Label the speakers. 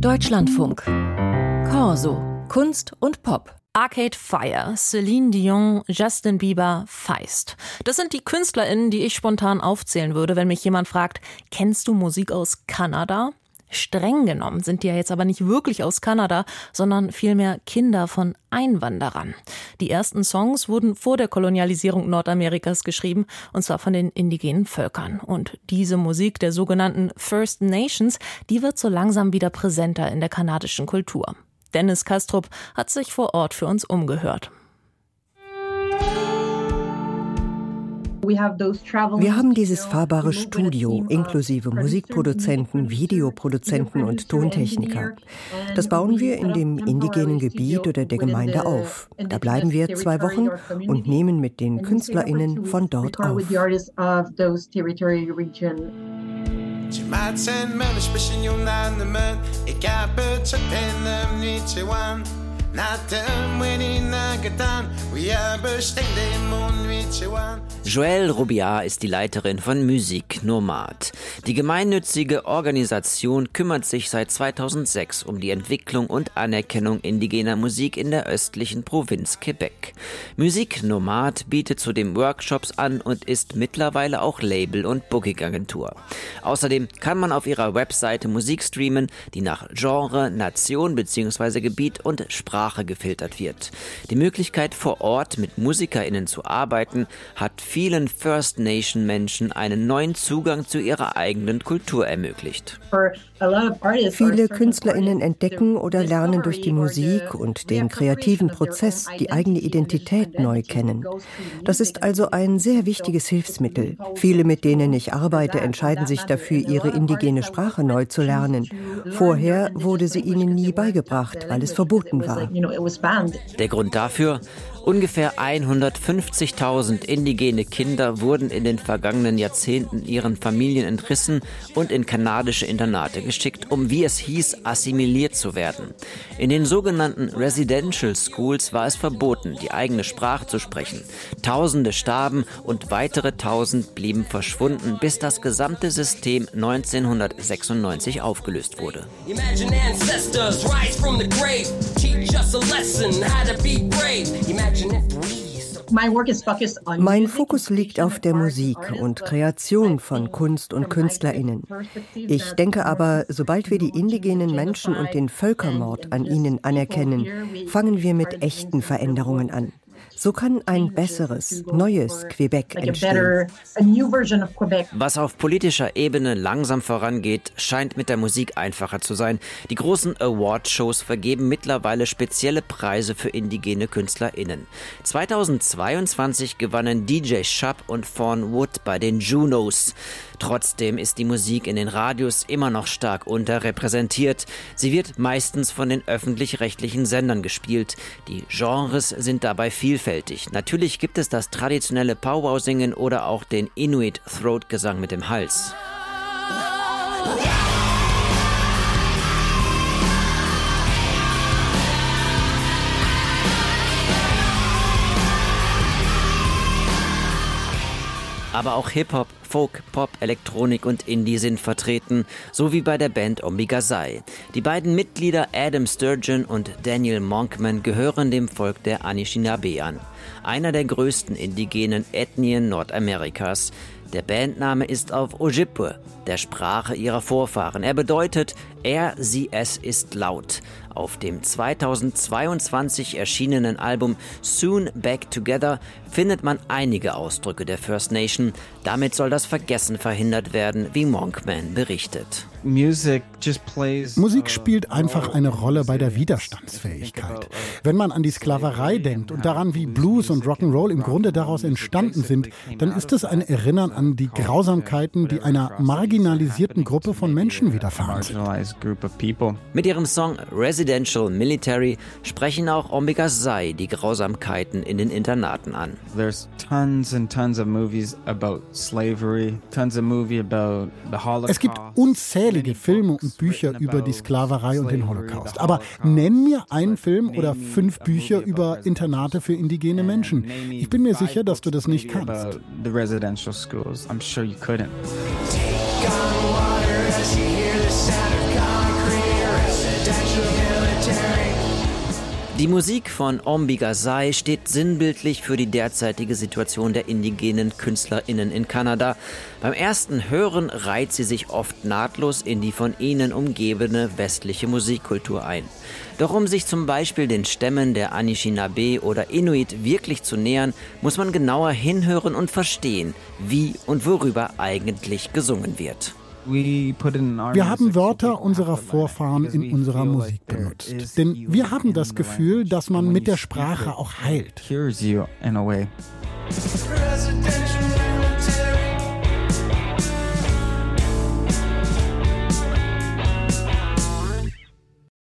Speaker 1: Deutschlandfunk. Corso. Kunst und Pop.
Speaker 2: Arcade Fire, Celine Dion, Justin Bieber, Feist. Das sind die KünstlerInnen, die ich spontan aufzählen würde, wenn mich jemand fragt, kennst du Musik aus Kanada? Streng genommen sind die ja jetzt aber nicht wirklich aus Kanada, sondern vielmehr Kinder von Einwanderern. Die ersten Songs wurden vor der Kolonialisierung Nordamerikas geschrieben, und zwar von den indigenen Völkern. Und diese Musik der sogenannten First Nations, die wird so langsam wieder präsenter in der kanadischen Kultur. Dennis Kastrup hat sich vor Ort für uns umgehört.
Speaker 3: Wir haben dieses fahrbare Studio inklusive Musikproduzenten, Videoproduzenten und Tontechniker. Das bauen wir in dem indigenen Gebiet oder der Gemeinde auf. Da bleiben wir zwei Wochen und nehmen mit den KünstlerInnen von dort auf.
Speaker 4: Joelle Roubiard ist die Leiterin von Musik Nomad. Die gemeinnützige Organisation kümmert sich seit 2006 um die Entwicklung und Anerkennung indigener Musik in der östlichen Provinz Quebec. Musik Nomad bietet zudem Workshops an und ist mittlerweile auch Label- und Booking-Agentur. Außerdem kann man auf ihrer Webseite Musik streamen, die nach Genre, Nation bzw. Gebiet und Sprache Sprache gefiltert wird. Die Möglichkeit vor Ort mit MusikerInnen zu arbeiten, hat vielen First Nation Menschen einen neuen Zugang zu ihrer eigenen Kultur ermöglicht.
Speaker 3: Viele KünstlerInnen entdecken oder lernen durch die Musik und den kreativen Prozess die eigene Identität neu kennen. Das ist also ein sehr wichtiges Hilfsmittel. Viele, mit denen ich arbeite, entscheiden sich dafür, ihre indigene Sprache neu zu lernen. Vorher wurde sie ihnen nie beigebracht, weil es verboten war.
Speaker 4: Der Grund dafür, Ungefähr 150.000 indigene Kinder wurden in den vergangenen Jahrzehnten ihren Familien entrissen und in kanadische Internate geschickt, um, wie es hieß, assimiliert zu werden. In den sogenannten Residential Schools war es verboten, die eigene Sprache zu sprechen. Tausende starben und weitere Tausend blieben verschwunden, bis das gesamte System 1996 aufgelöst wurde. Imagine ancestors rise from the grave,
Speaker 3: mein Fokus liegt auf der Musik und Kreation von Kunst und Künstlerinnen. Ich denke aber, sobald wir die indigenen Menschen und den Völkermord an ihnen anerkennen, fangen wir mit echten Veränderungen an. So kann ein besseres, neues Quebec entstehen.
Speaker 4: Was auf politischer Ebene langsam vorangeht, scheint mit der Musik einfacher zu sein. Die großen Award-Shows vergeben mittlerweile spezielle Preise für indigene KünstlerInnen. 2022 gewannen DJ Schapp und Fawn Wood bei den Junos. Trotzdem ist die Musik in den Radios immer noch stark unterrepräsentiert. Sie wird meistens von den öffentlich-rechtlichen Sendern gespielt. Die Genres sind dabei vielfältig. Natürlich gibt es das traditionelle Powwow-Singen oder auch den Inuit-Throat-Gesang mit dem Hals. Aber auch Hip-Hop, Folk, Pop, Elektronik und Indie sind vertreten, so wie bei der Band Omega Sai. Die beiden Mitglieder Adam Sturgeon und Daniel Monkman gehören dem Volk der Anishinaabe an, einer der größten indigenen Ethnien Nordamerikas. Der Bandname ist auf Ojibwe, der Sprache ihrer Vorfahren. Er bedeutet, er, sie, es ist laut. Auf dem 2022 erschienenen Album Soon Back Together findet man einige Ausdrücke der First Nation. Damit soll das Vergessen verhindert werden, wie Monkman berichtet.
Speaker 5: Musik spielt einfach eine Rolle bei der Widerstandsfähigkeit. Wenn man an die Sklaverei denkt und daran, wie Blues und Rock'n'Roll im Grunde daraus entstanden sind, dann ist es ein Erinnern an die Grausamkeiten, die einer marginalisierten Gruppe von Menschen widerfahren sind.
Speaker 4: Mit ihrem Song Residential Military sprechen auch Omega Sai die Grausamkeiten in den Internaten an.
Speaker 5: Es gibt unzählige Filme und Bücher über die Sklaverei und den Holocaust. Aber nenn mir einen Film oder fünf Bücher über Internate für indigene Menschen. Ich bin mir sicher, dass du das nicht kannst. Concrete
Speaker 4: Die Musik von Ombi Gazai steht sinnbildlich für die derzeitige Situation der indigenen KünstlerInnen in Kanada. Beim ersten Hören reiht sie sich oft nahtlos in die von ihnen umgebene westliche Musikkultur ein. Doch um sich zum Beispiel den Stämmen der Anishinaabe oder Inuit wirklich zu nähern, muss man genauer hinhören und verstehen, wie und worüber eigentlich gesungen wird.
Speaker 5: Wir haben Wörter unserer Vorfahren in unserer Musik benutzt. Denn wir haben das Gefühl, dass man mit der Sprache auch heilt.